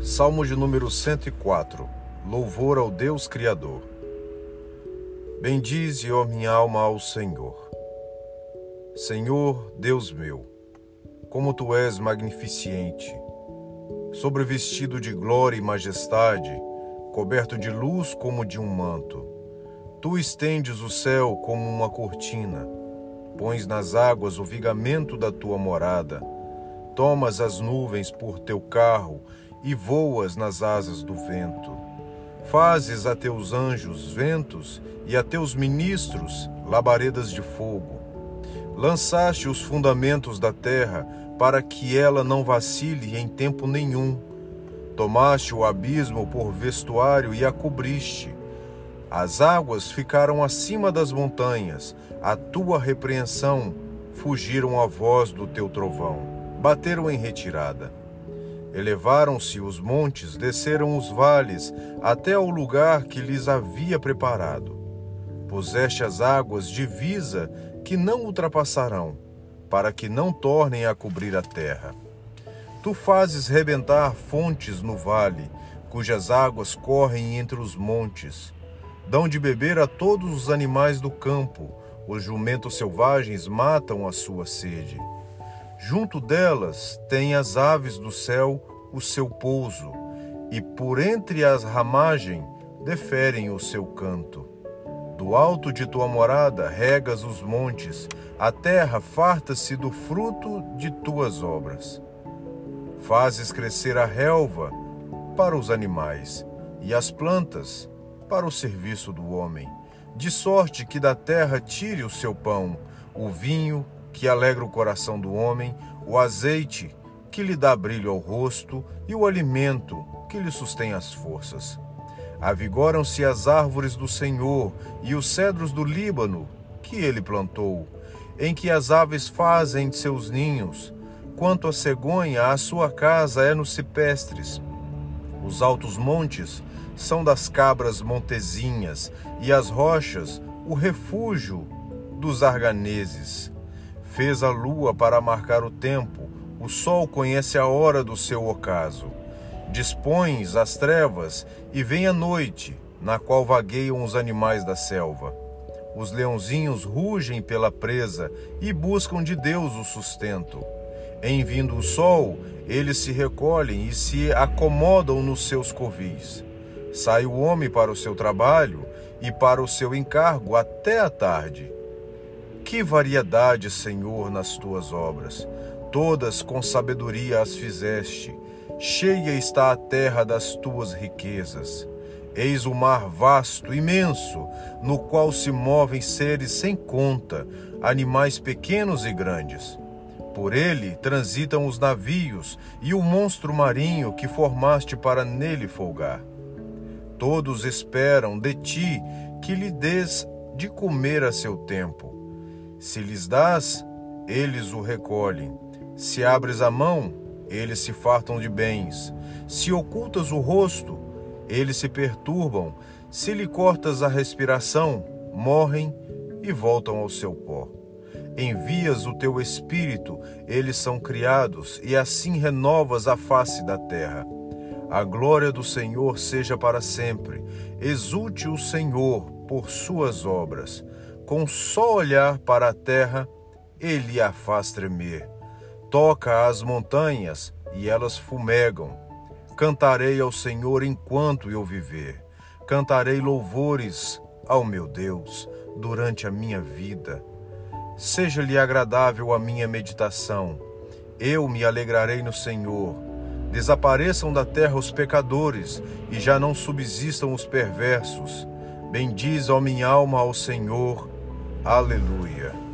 Salmo de número 104 Louvor ao Deus Criador. Bendize, ó minha alma, ao Senhor. Senhor, Deus meu, como tu és magnificente, sobrevestido de glória e majestade, coberto de luz como de um manto. Tu estendes o céu como uma cortina, pões nas águas o vigamento da tua morada, tomas as nuvens por teu carro e voas nas asas do vento. Fazes a teus anjos ventos e a teus ministros labaredas de fogo. Lançaste os fundamentos da terra para que ela não vacile em tempo nenhum. Tomaste o abismo por vestuário e a cobriste. As águas ficaram acima das montanhas, a tua repreensão fugiram à voz do teu trovão, bateram em retirada. Elevaram-se os montes, desceram os vales, até ao lugar que lhes havia preparado. Puseste as águas divisa que não ultrapassarão, para que não tornem a cobrir a terra. Tu fazes rebentar fontes no vale, cujas águas correm entre os montes. Dão de beber a todos os animais do campo, os jumentos selvagens matam a sua sede. Junto delas tem as aves do céu o seu pouso, e por entre as ramagem deferem o seu canto. Do alto de tua morada regas os montes, a terra farta-se do fruto de tuas obras. Fazes crescer a relva para os animais e as plantas para o serviço do homem, de sorte que da terra tire o seu pão, o vinho que alegra o coração do homem, o azeite que lhe dá brilho ao rosto e o alimento que lhe sustém as forças. Avigoram-se as árvores do Senhor e os cedros do Líbano que ele plantou, em que as aves fazem seus ninhos. Quanto a cegonha, a sua casa é nos cipestres. Os altos montes são das cabras montezinhas e as rochas o refúgio dos arganeses. Fez a lua para marcar o tempo, o sol conhece a hora do seu ocaso. Dispões as trevas e vem a noite, na qual vagueiam os animais da selva. Os leãozinhos rugem pela presa e buscam de Deus o sustento. Em vindo o sol, eles se recolhem e se acomodam nos seus covis. Sai o homem para o seu trabalho e para o seu encargo até a tarde. Que variedade, Senhor, nas tuas obras! Todas com sabedoria as fizeste. Cheia está a terra das tuas riquezas. Eis o mar vasto, imenso, no qual se movem seres sem conta, animais pequenos e grandes. Por ele transitam os navios e o monstro marinho que formaste para nele folgar. Todos esperam de ti que lhe des de comer a seu tempo. Se lhes dás, eles o recolhem. Se abres a mão, eles se fartam de bens. Se ocultas o rosto, eles se perturbam. Se lhe cortas a respiração, morrem e voltam ao seu pó. Envias o teu espírito, eles são criados, e assim renovas a face da terra. A glória do Senhor seja para sempre. Exulte o Senhor por suas obras. Com só olhar para a terra, ele a faz tremer Toca as montanhas e elas fumegam. Cantarei ao Senhor enquanto eu viver. Cantarei louvores ao meu Deus durante a minha vida. Seja-lhe agradável a minha meditação. Eu me alegrarei no Senhor. Desapareçam da terra os pecadores e já não subsistam os perversos. Bendiz, ó minha alma, ao Senhor. Aleluia.